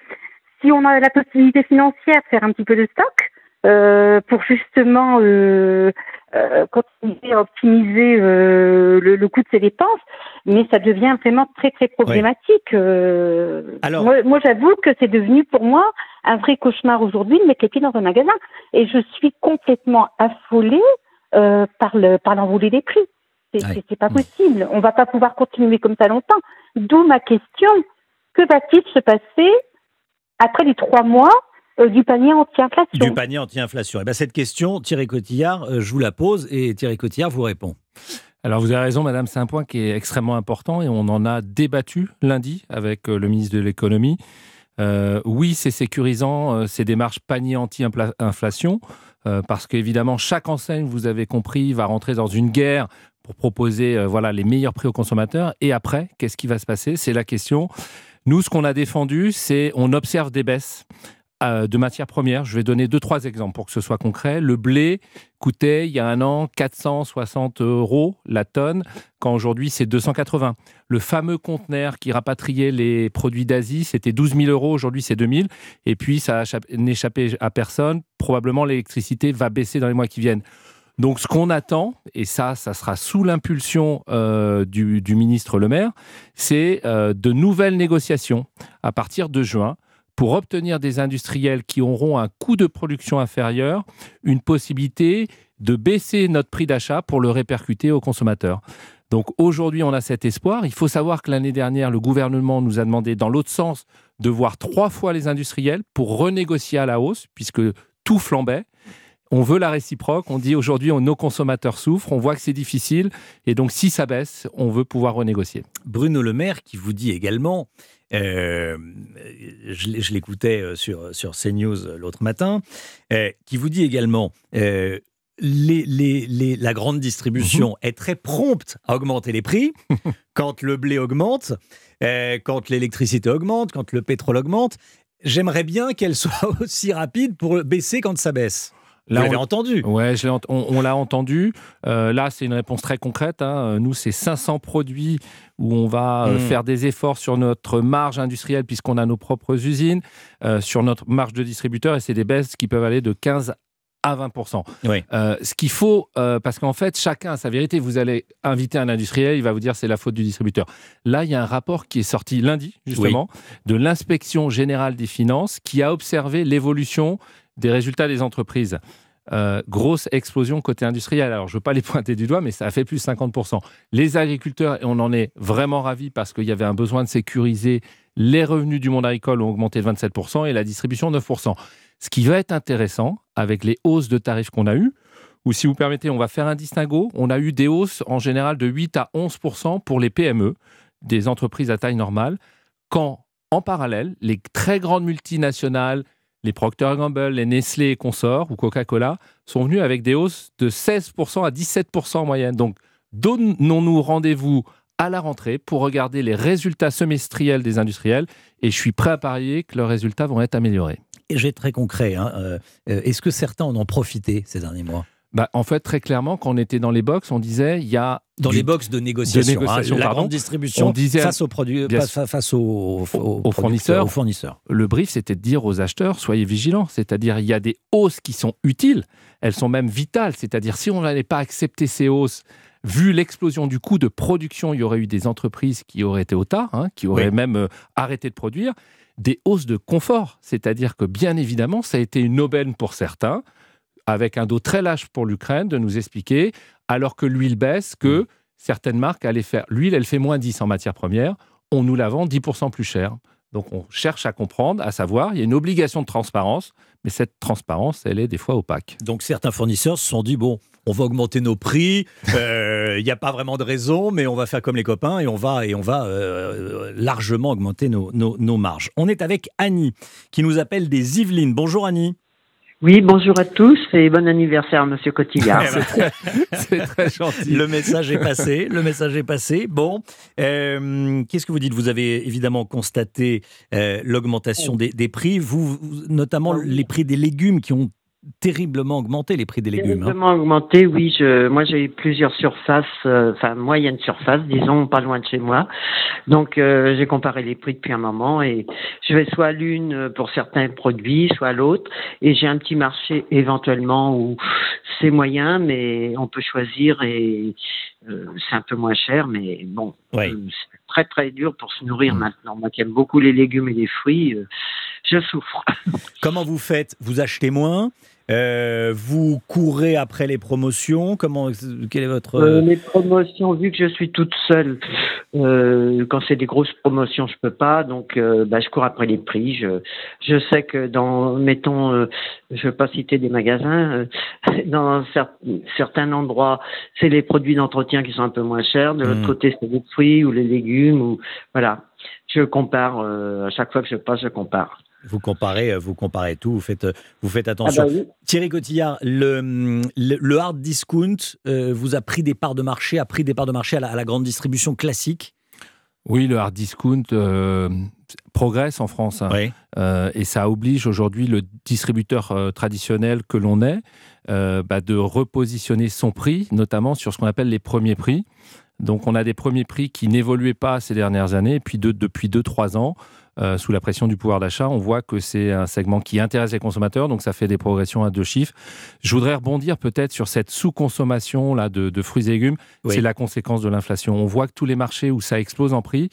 T: Si on a la possibilité financière, faire un petit peu de stock. Euh, pour justement euh, euh, continuer à optimiser le, le, coût de ses dépenses, mais ça devient vraiment très très problématique. Alors, moi, moi j'avoue que c'est devenu pour moi un vrai cauchemar aujourd'hui de mettre les pieds dans un magasin, et je suis complètement affolée par le par l'envolée des prix. C'est pas possible. On va pas pouvoir continuer comme ça longtemps. D'où ma question que va-t-il se passer après les trois mois euh, du panier anti-inflation.
A: Du panier anti-inflation. Et eh bien cette question, Thierry Cotillard, euh, je vous la pose et Thierry Cotillard vous répond.
S: Alors vous avez raison, Madame, c'est un point qui est extrêmement important et on en a débattu lundi avec euh, le ministre de l'économie. oui, c'est sécurisant ces démarches panier anti-inflation parce qu'évidemment chaque enseigne, vous avez compris, va rentrer dans une guerre pour proposer voilà les meilleurs prix aux consommateurs. Et après, qu'est-ce qui va se passer? C'est la question. Nous, ce qu'on a défendu, c'est on observe des baisses. Euh, de matières premières. Je vais donner deux, trois exemples pour que ce soit concret. Le blé coûtait il y a un an 460 euros la tonne, quand aujourd'hui c'est 280. Le fameux conteneur qui rapatriait les produits d'Asie, c'était 12 000 euros, aujourd'hui c'est 2 000. Et puis ça n'échappait à personne. Probablement l'électricité va baisser dans les mois qui viennent. Donc ce qu'on attend, et ça, ça sera sous l'impulsion euh, du, ministre Le Maire, c'est euh, de nouvelles négociations à partir de juin pour obtenir des industriels qui auront un coût de production inférieur, une possibilité de baisser notre prix d'achat pour le répercuter aux consommateurs. Donc aujourd'hui, on a cet espoir. Il faut savoir que l'année dernière, le gouvernement nous a demandé, dans l'autre sens, de voir trois fois les industriels pour renégocier à la hausse, puisque tout flambait. On veut la réciproque. On dit aujourd'hui, nos consommateurs souffrent. On voit que c'est difficile. Et donc, si ça baisse, on veut pouvoir renégocier.
A: Bruno Le Maire qui vous dit également euh, je, l'écoutais euh, sur, sur CNews euh, l'autre matin, qui vous dit également les, les, la grande distribution mhm. est très prompte à augmenter les prix quand le blé augmente, quand l'électricité augmente, quand le pétrole augmente. J'aimerais bien qu'elle soit aussi rapide pour baisser quand ça baisse. Là, Vous l'avez entendu
S: Ouais, on, l'a entendu. Euh, là, c'est une réponse très concrète. Hein. Nous, c'est 500 produits où on va euh, hmm. faire des efforts sur notre marge industrielle puisqu'on a nos propres usines, euh, sur notre marge de distributeur, et c'est des baisses qui peuvent aller de 15 à 20%. ce qu'il faut, parce qu'en fait, chacun a sa vérité. Vous allez inviter un industriel, il va vous dire c'est la faute du distributeur. Là, il y a un rapport qui est sorti lundi, justement, de l'inspection générale des finances qui a observé l'évolution des résultats des entreprises. euh, grosse explosion côté industriel. Alors, je ne veux pas les pointer du doigt, mais ça a fait plus de 50%. Les agriculteurs, et on en est vraiment ravis parce qu'il y avait un besoin de sécuriser, les revenus du monde agricole ont augmenté de 27% et la distribution 9%. Ce qui va être intéressant avec les hausses de tarifs qu'on a eues, ou si vous permettez, on va faire un distinguo. On a eu des hausses en général de 8 à 11% pour les PME, des entreprises à taille normale, quand en parallèle, les très grandes multinationales, les Procter Gamble, les Nestlé et consorts ou Coca-Cola sont venus avec des hausses de 16% à 17% en moyenne. Donc, donnons-nous rendez-vous à la rentrée pour regarder les résultats semestriels des industriels et je suis prêt à parier que leurs résultats vont être améliorés.
A: Et j'ai très concret. Hein, euh, euh, est-ce que certains en ont profité ces derniers mois?
S: Bah, en fait, très clairement, quand on était dans les box, on disait il y a
A: dans les box de négociation, hein, la grande distribution, on disait, face aux produits, face aux, fournisseurs, aux fournisseurs.
S: Le brief, c'était de dire aux acheteurs soyez vigilants, c'est-à-dire il y a des hausses qui sont utiles, elles sont même vitales, c'est-à-dire si on n'allait pas accepter ces hausses. Vu l'explosion du coût de production, il y aurait eu des entreprises qui auraient été au tas, hein, qui auraient même euh, arrêté de produire. Des hausses de confort, c'est-à-dire que bien évidemment, ça a été une aubaine pour certains avec un dos très lâche pour l'Ukraine, de nous expliquer, alors que l'huile baisse, que mm. certaines marques allaient faire. L'huile, elle fait moins 10 en matière première, on nous la vend 10% plus cher. Donc on cherche à comprendre, à savoir, il y a une obligation de transparence, mais cette transparence, elle est des fois opaque.
A: Donc certains fournisseurs se sont dit, bon, on va augmenter nos prix, euh, il n'y a pas vraiment de raison, mais on va faire comme les copains et on va, et on va euh, largement augmenter nos, nos marges. On est avec Annie, qui nous appelle des Yvelines. Bonjour Annie.
V: Oui, bonjour à tous et bon anniversaire, Monsieur Cotillard.
A: c'est très gentil. Le message est passé. Le message est passé. Bon, euh, qu'est-ce que vous dites? Vous avez évidemment constaté euh, l'augmentation des, des, prix. Vous, notamment ah les prix des légumes qui ont terriblement augmenté les prix des légumes.
V: Hein. Terriblement augmenté, oui. Je, moi, j'ai plusieurs surfaces, euh, enfin moyennes surfaces, disons, pas loin de chez moi. Donc, euh, j'ai comparé les prix depuis un moment et je vais soit à l'une pour certains produits, soit à l'autre. Et j'ai un petit marché éventuellement où c'est moyen, mais on peut choisir et euh, c'est un peu moins cher, mais bon, c'est très très dur pour se nourrir mmh. maintenant. Moi qui aime beaucoup les légumes et les fruits, je souffre.
A: Comment vous faites? Vous achetez moins? Euh, vous courez après les promotions Comment Quel est votre
V: euh, Les promotions, vu que je suis toute seule, euh, quand c'est des grosses promotions, je peux pas, donc bah, je cours après les prix. Je, je sais que dans, mettons, je ne vais pas citer des magasins, dans certains endroits, c'est les produits d'entretien qui sont un peu moins chers. De l'autre mmh. côté, c'est les fruits ou les légumes ou voilà. Je compare à chaque fois que je passe, je compare.
A: Vous comparez, euh, vous comparez tout, vous faites, euh, vous faites attention. Ah bah Thierry Cotillard, le, le, hard discount euh, vous a pris des parts de marché, a pris des parts de marché à la, grande distribution classique?
S: Oui, le hard discount progresse en France. Hein. et ça oblige aujourd'hui le distributeur traditionnel que l'on est bah, de repositionner son prix, notamment sur ce qu'on appelle les premiers prix. Donc on a des premiers prix qui n'évoluaient pas ces dernières années, et puis depuis 2-3 ans, euh, sous la pression du pouvoir d'achat, on voit que c'est un segment qui intéresse les consommateurs, donc ça fait des progressions à deux chiffres. Je voudrais rebondir peut-être sur cette sous-consommation là de, fruits et légumes. C'est la conséquence de l'inflation. On voit que tous les marchés où ça explose en prix,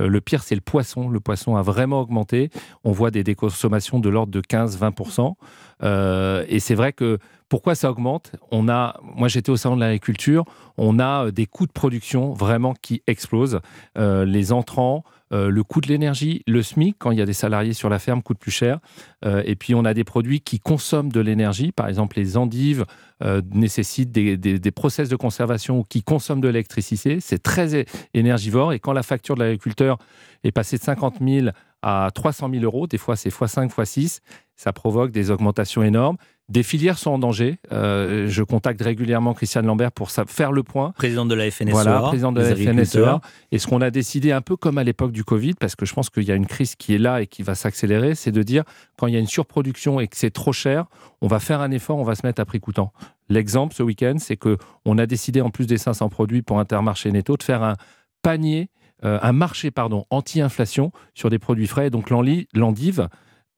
S: euh, le pire c'est le poisson. Le poisson a vraiment augmenté. On voit des déconsommations de l'ordre de 15-20%. Euh, et c'est vrai que pourquoi ça augmente? On a, moi j'étais au salon de l'agriculture, on a des coûts de production vraiment qui explosent. les entrants, euh, le coût de l'énergie, le SMIC, quand il y a des salariés sur la ferme, coûte plus cher. Euh, et puis, on a des produits qui consomment de l'énergie. Par exemple, les endives euh, nécessitent des, des, process de conservation qui consomment de l'électricité. C'est très énergivore. Et quand la facture de l'agriculteur est passée de 50 000 à 300 000 euros, des fois c'est x5, x6, ça provoque des augmentations énormes. Des filières sont en danger. Euh, je contacte régulièrement Christiane Lambert pour faire le point.
A: Présidente de la FNSEA.
S: Voilà, présidente de la FNSEA. Et ce qu'on a décidé, un peu comme à l'époque du Covid, parce que je pense qu'il y a une crise qui est là et qui va s'accélérer, c'est de dire quand il y a une surproduction et que c'est trop cher, on va faire un effort, on va se mettre à prix coûtant. L'exemple ce week-end, c'est que on a décidé, en plus des 500 produits pour Intermarché Netto, de faire un panier, euh, un marché pardon anti-inflation sur des produits frais. Donc l'endive,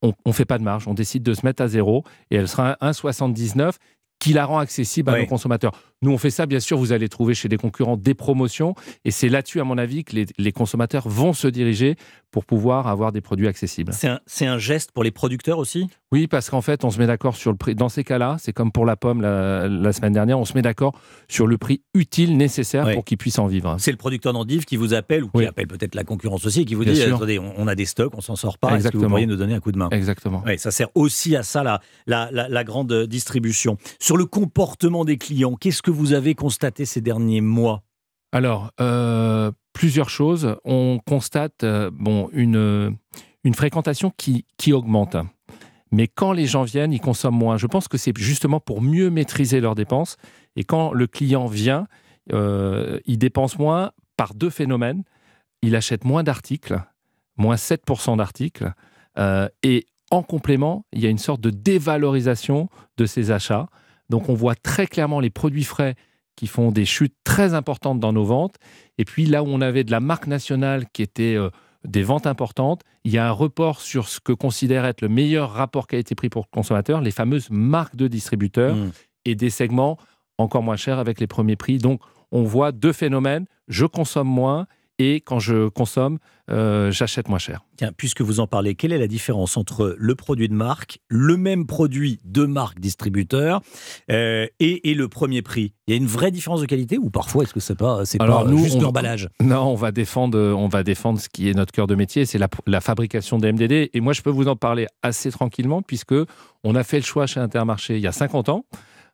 S: on ne fait pas de marge, on décide de se mettre à zéro et elle sera 1,79 qui la rend accessible à nos consommateurs. Nous, on fait ça, bien sûr, vous allez trouver chez des concurrents des promotions. Et c'est là-dessus, à mon avis, que les, les consommateurs vont se diriger pour pouvoir avoir des produits accessibles.
A: C'est un, un, geste pour les producteurs aussi?
S: Oui, parce qu'en fait, on se met d'accord sur le prix. Dans ces cas-là, c'est comme pour la pomme la, la, semaine dernière, on se met d'accord sur le prix utile nécessaire oui. pour qu'ils puissent en vivre.
A: C'est le producteur d'endives qui vous appelle, ou qui oui. appelle peut-être la concurrence aussi, et qui vous Bien dit sûr. attendez, on, on, a des stocks, on s'en sort pas, est-ce que vous pourriez nous donner un coup de main?
S: Exactement.
A: Oui, ça sert aussi à ça, la, la grande distribution. Sur le comportement des clients, qu'est-ce que vous avez constaté ces derniers mois
S: alors, euh, plusieurs choses. On constate euh, bon, une, une fréquentation qui, qui augmente. Mais quand les gens viennent, ils consomment moins. Je pense que c'est justement pour mieux maîtriser leurs dépenses. Et quand le client vient, euh, il dépense moins par deux phénomènes. Il achète moins d'articles, moins 7% d'articles. Et en complément, il y a une sorte de dévalorisation de ses achats. Donc on voit très clairement les produits frais qui font des chutes très importantes dans nos ventes. Et puis là où on avait de la marque nationale qui était euh, des ventes importantes, il y a un report sur ce que considère être le meilleur rapport qualité-prix pour le consommateur, les fameuses marques de distributeurs mmh. et des segments encore moins chers avec les premiers prix. Donc on voit deux phénomènes, je consomme moins et quand je consomme, euh, j'achète moins cher.
A: Tiens, puisque vous en parlez, quelle est la différence entre le produit de marque, le même produit de marque distributeur euh, et, et, le premier prix? Il y a une vraie différence de qualité ou parfois est-ce que c'est pas c'est pas nous, juste l'emballage
S: Non, on va défendre on va défendre ce qui est notre cœur de métier, c'est la, la, fabrication des MDD et moi je peux vous en parler assez tranquillement puisque on a fait le choix chez Intermarché il y a 50 ans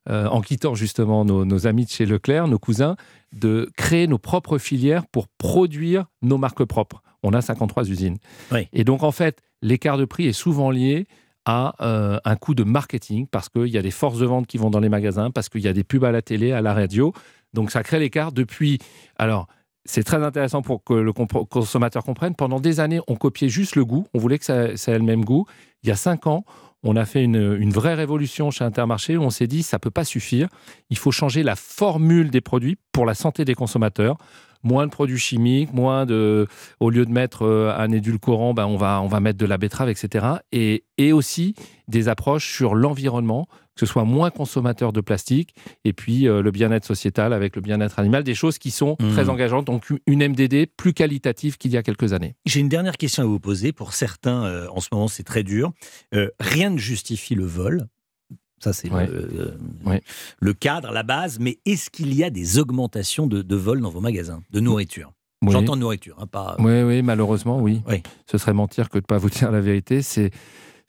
S: euh, en quittant justement nos, nos, amis de chez Leclerc, nos cousins, de créer nos propres filières pour produire nos marques propres. On a 53 usines.
A: Oui.
S: Et donc, en fait, l'écart de prix est souvent lié à euh, un coût de marketing parce qu'il y a des forces de vente qui vont dans les magasins, parce qu'il y a des pubs à la télé, à la radio. Donc, ça crée l'écart depuis. Alors, c'est très intéressant pour que le consommateur comprenne. Pendant des années, on copiait juste le goût. On voulait que ça, ça ait le même goût. Il y a cinq ans, on a fait une, vraie révolution chez Intermarché où on s'est dit ça peut pas suffire. Il faut changer la formule des produits pour la santé des consommateurs. Moins de produits chimiques, moins de, au lieu de mettre euh, un édulcorant, ben on va on va mettre de la betterave, etc. Et, et aussi des approches sur l'environnement, que ce soit moins consommateur de plastique, et puis euh, le bien-être sociétal avec le bien-être animal, des choses qui sont mmh. très engageantes. Donc une MDD plus qualitative qu'il y a quelques années.
A: J'ai une dernière question à vous poser. Pour certains, euh, en ce moment, c'est très dur. Euh, rien ne justifie le vol. Ça, c'est
S: ouais.
A: le,
S: ouais.
A: le, cadre, la base. Mais est-ce qu'il y a des augmentations de, de vols dans vos magasins de nourriture?
S: Oui.
A: J'entends nourriture, hein, pas.
S: Oui, oui, malheureusement, oui.
A: oui.
S: Ce serait mentir que de ne pas vous dire la vérité. C'est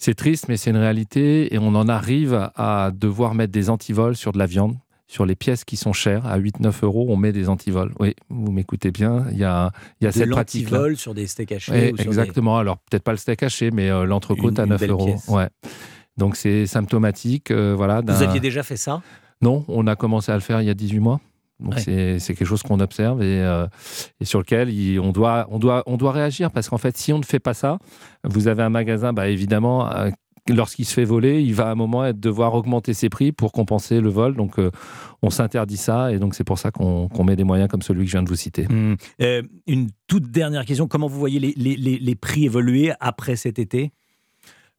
S: c'est triste, mais c'est une réalité et on en arrive à devoir mettre des antivols sur de la viande, sur les pièces qui sont chères. À 8-9 euros, on met des antivols. Oui, vous m'écoutez bien, il y a, il y a
A: de
S: cette pratique.
A: L'antivol sur des steaks hachés
S: Exactement, des... alors peut-être pas le steak haché, mais euh, l'entrecôte à 9 euros.
A: Pièce.
S: Ouais. Donc c'est symptomatique. Euh, voilà,
A: vous aviez déjà fait ça?
S: Non, on a commencé à le faire il y a 18 mois. Donc ouais. c'est quelque chose qu'on observe et, euh, et, sur lequel il, on, doit, on, doit, on doit réagir parce qu'en fait, si on ne fait pas ça, vous avez un magasin, bah, évidemment, euh, lorsqu'il se fait voler, il va à un moment être, devoir augmenter ses prix pour compenser le vol. Donc euh, on s'interdit ça et donc c'est pour ça qu'on qu met des moyens comme celui que je viens de vous citer.
A: Mmh. une toute dernière question, comment vous voyez les, les, les prix évoluer après cet été?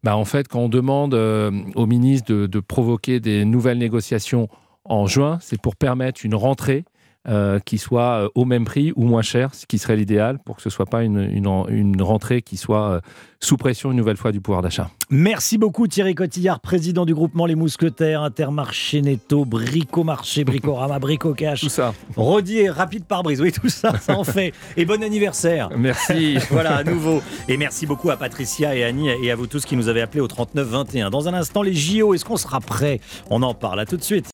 S: Bah, En fait, quand on demande au ministre de, de provoquer des nouvelles négociations en juin, c'est pour permettre une rentrée euh, qui soit au même prix ou moins cher, ce qui serait l'idéal pour que ce ne soit pas une, une, une, rentrée qui soit euh, sous pression une nouvelle fois du pouvoir d'achat.
A: Merci beaucoup Thierry Cotillard, président du groupement Les Mousquetaires, Intermarché Netto, Bricomarché, Bricorama, Bricocash.
S: Tout ça.
A: Rodier, rapide pare-brise, oui tout ça, ça en fait. Et bon anniversaire.
S: Merci.
A: voilà, à nouveau. Et merci beaucoup à Patricia et Annie et à vous tous qui nous avez appelés au 39 21. Dans un instant, les JO, est-ce qu'on sera prêt On en parle, à tout de suite.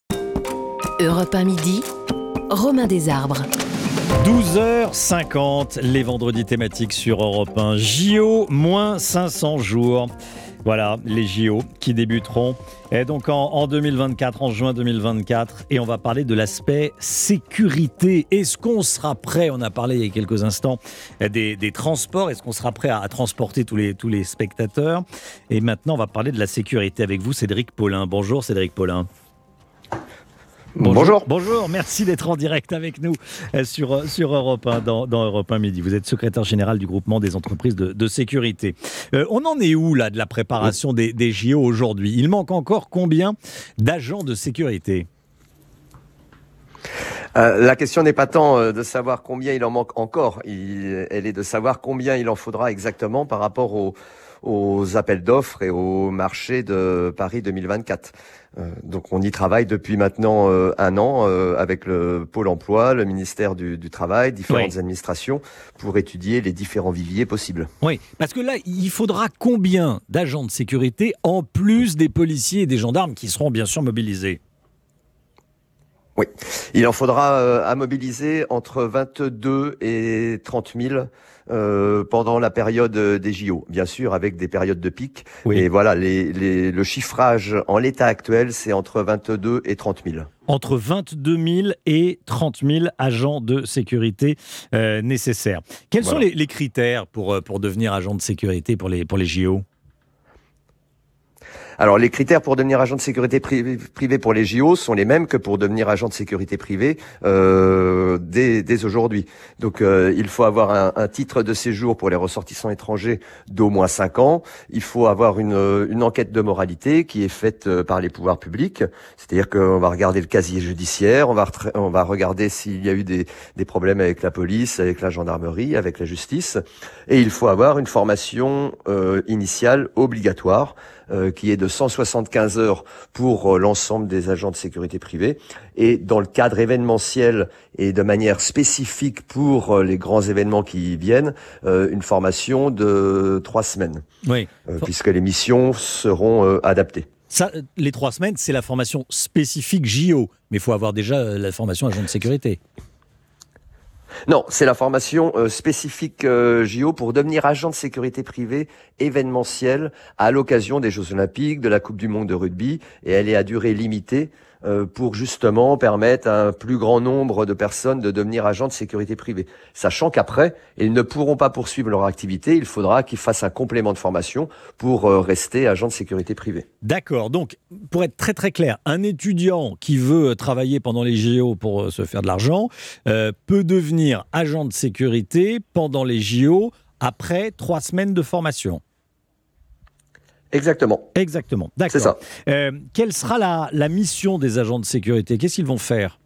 B: Europe 1 midi, Romain Desarbres.
A: 12h50, les vendredis thématiques sur Europe 1. JO, moins 500 jours. Voilà, les JO qui débuteront et donc en, en, 2024, en juin 2024. Et on va parler de l'aspect sécurité. Est-ce qu'on sera prêt On a parlé il y a quelques instants des, des transports. Est-ce qu'on sera prêt à, à, transporter tous les, tous les spectateurs? Et maintenant, on va parler de la sécurité avec vous, Cédric Paulin. Bonjour, Cédric Paulin.
W: Bonjour. Bonjour.
A: Bonjour, merci d'être en direct avec nous euh, sur, sur Europe 1, dans, dans, Europe 1 Midi. Vous êtes secrétaire général du groupement des entreprises de, de sécurité. Euh, on en est où là de la préparation des, des JO aujourd'hui? Il manque encore combien d'agents de sécurité?
W: La question n'est pas tant de savoir combien il en manque encore, elle est de savoir combien il en faudra exactement par rapport aux, aux appels d'offres et au marché de Paris 2024. Euh, donc on y travaille depuis maintenant euh, un an euh, avec le Pôle Emploi, le ministère du, Travail, différentes administrations pour étudier les différents viviers possibles.
A: Oui, parce que là, il faudra combien d'agents de sécurité en plus des policiers et des gendarmes qui seront bien sûr mobilisés?
W: Oui, il en faudra à mobiliser entre 22 et 30 000 euh, pendant la période euh, des JO, bien sûr avec des périodes de pic. Et voilà, les, le chiffrage en l'état actuel, c'est entre 22 et 30 000
A: entre 22 000 et 30 000 agents de sécurité euh, nécessaires. Quels sont les, les, critères pour, pour devenir agent de sécurité pour les, pour les JO
W: alors les critères pour devenir agent de sécurité privé pour les JO sont les mêmes que pour devenir agent de sécurité privé euh, dès, dès aujourd'hui. Donc euh, il faut avoir un, un, titre de séjour pour les ressortissants étrangers d'au moins 5 ans. Il faut avoir une, une enquête de moralité qui est faite euh, par les pouvoirs publics. C'est-à-dire qu'on va regarder le casier judiciaire, on va, on va regarder s'il y a eu des, des problèmes avec la police, avec la gendarmerie, avec la justice. Et il faut avoir une formation euh, initiale obligatoire euh, qui est de 175 heures pour euh, l'ensemble des agents de sécurité privée. Et dans le cadre événementiel et de manière spécifique pour euh, les grands événements qui viennent, une formation de trois semaines.
A: Oui.
W: puisque les missions seront adaptées.
A: Ça, les trois semaines, c'est la formation spécifique JO, mais il faut avoir déjà la formation agent de sécurité.
W: Non, c'est la formation euh, spécifique euh, JO pour devenir agent de sécurité privée événementiel à l'occasion des Jeux Olympiques, de la Coupe du Monde de rugby, et elle est à durée limitée. Euh, pour justement permettre à un plus grand nombre de personnes de devenir agents de sécurité privée. Sachant qu'après, ils ne pourront pas poursuivre leur activité, il faudra qu'ils fassent un complément de formation pour euh, rester agent de sécurité privée.
A: D'accord, donc pour être très très clair, un étudiant qui veut travailler pendant les JO pour euh, se faire de l'argent peut devenir agent de sécurité pendant les JO après trois semaines de formation.
W: Exactement.
A: Exactement. D'accord. C'est ça. Euh, quelle sera la, la mission des agents de sécurité? Qu'est-ce qu'ils vont faire?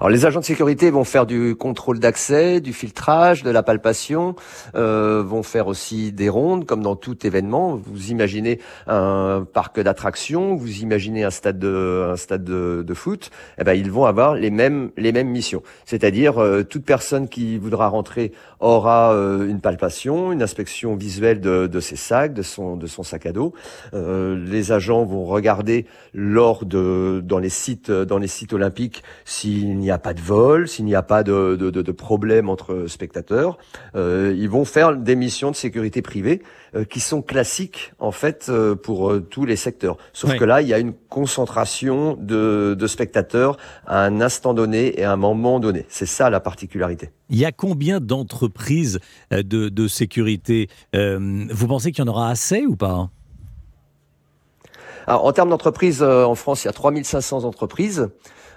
W: Alors les agents de sécurité vont faire du contrôle d'accès, du filtrage, de la palpation, euh, vont faire aussi des rondes comme dans tout événement. Vous imaginez un parc d'attractions, vous imaginez un stade de foot, eh ben ils vont avoir les mêmes les mêmes missions. C'est-à-dire euh, toute personne qui voudra rentrer aura euh, une palpation, une inspection visuelle de, de ses sacs, de son de son sac à dos. Euh, les agents vont regarder lors de dans les sites dans les sites olympiques s'il n'y a pas de vol, s'il n'y a pas de, de, de, problème entre spectateurs, euh, ils vont faire des missions de sécurité privée euh, qui sont classiques en fait euh, pour tous les secteurs. Sauf que là, il y a une concentration de, de spectateurs à un instant donné et à un moment donné. C'est ça la particularité.
A: Il y a combien d'entreprises de, de sécurité Vous pensez qu'il y en aura assez ou pas
W: alors, en termes d'entreprises, en France, il y a 3500 entreprises.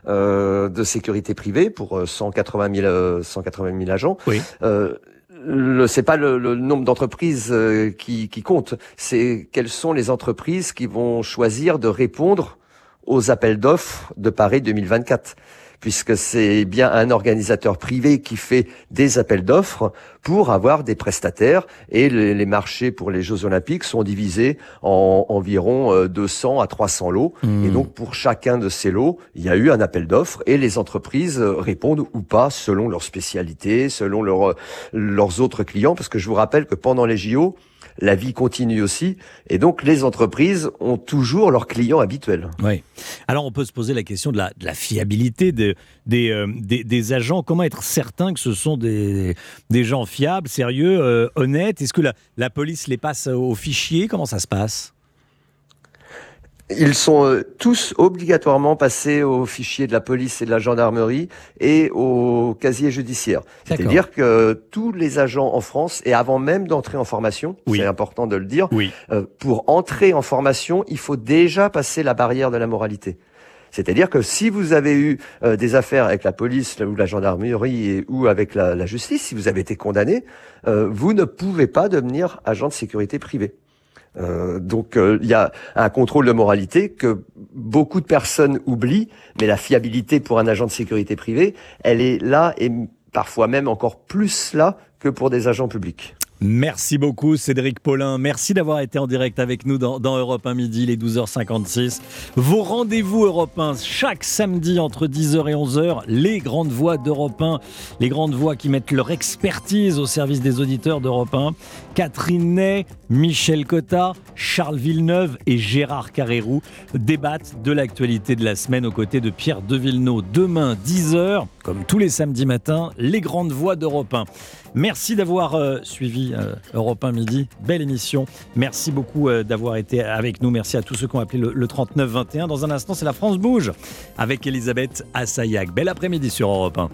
W: Euh, de sécurité privée pour 180 000, 180 000 agents.
A: Oui.
W: Euh, c'est pas le, nombre d'entreprises euh, qui, qui compte, c'est quelles sont les entreprises qui vont choisir de répondre aux appels d'offres de Paris 2024 puisque c'est bien un organisateur privé qui fait des appels d'offres pour avoir des prestataires. Et les, marchés pour les Jeux Olympiques sont divisés en environ 200 euh, à 300 lots. Mmh. et donc pour chacun de ces lots, il y a eu un appel d'offres et les entreprises répondent ou pas selon leur spécialité, selon leurs autres clients. Parce que je vous rappelle que pendant les JO, la vie continue aussi. Et donc, les entreprises ont toujours leurs clients habituels.
A: Oui. Alors, on peut se poser la question de la, fiabilité euh, des, des, agents. Comment être certain que ce sont des, gens fiables, sérieux, euh, honnêtes? Est-ce que la, la police les passe au fichier? Comment ça se passe?
W: Ils sont euh, tous obligatoirement passés au fichier de la police et de la gendarmerie et au casier judiciaire. C'est-à-dire que tous les agents en France, et avant même d'entrer en formation, c'est important de le dire, euh, pour entrer en formation, il faut déjà passer la barrière de la moralité. C'est-à-dire que si vous avez eu euh, des affaires avec la police ou la gendarmerie et, ou avec la, la, justice, si vous avez été condamné, vous ne pouvez pas devenir agent de sécurité privée. Euh, donc euh, il y a un contrôle de moralité que beaucoup de personnes oublient, mais la fiabilité pour un agent de sécurité privée, elle est là et parfois même encore plus là que pour des agents publics.
A: Merci beaucoup Cédric Paulin. Merci d'avoir été en direct avec nous dans, Europe 1 midi, les 12h56. Vos rendez-vous Europe 1 chaque samedi entre 10h et 11h. Les grandes voix d'Europe 1, les grandes voix qui mettent leur expertise au service des auditeurs d'Europe 1. Catherine Ney, Michel Cotta, Charles Villeneuve et Gérard Carrérou débattent de l'actualité de la semaine aux côtés de Pierre Devilleneux. Demain, 10h, comme tous les samedis matins, les grandes voix d'Europe 1. Merci d'avoir euh, suivi euh, Europe 1 Midi. Belle émission. Merci beaucoup euh, d'avoir été avec nous. Merci à tous ceux qui ont appelé le, le 3921. Dans un instant, c'est la France Bouge avec Elisabeth Assayag. Bel après-midi sur Europe 1.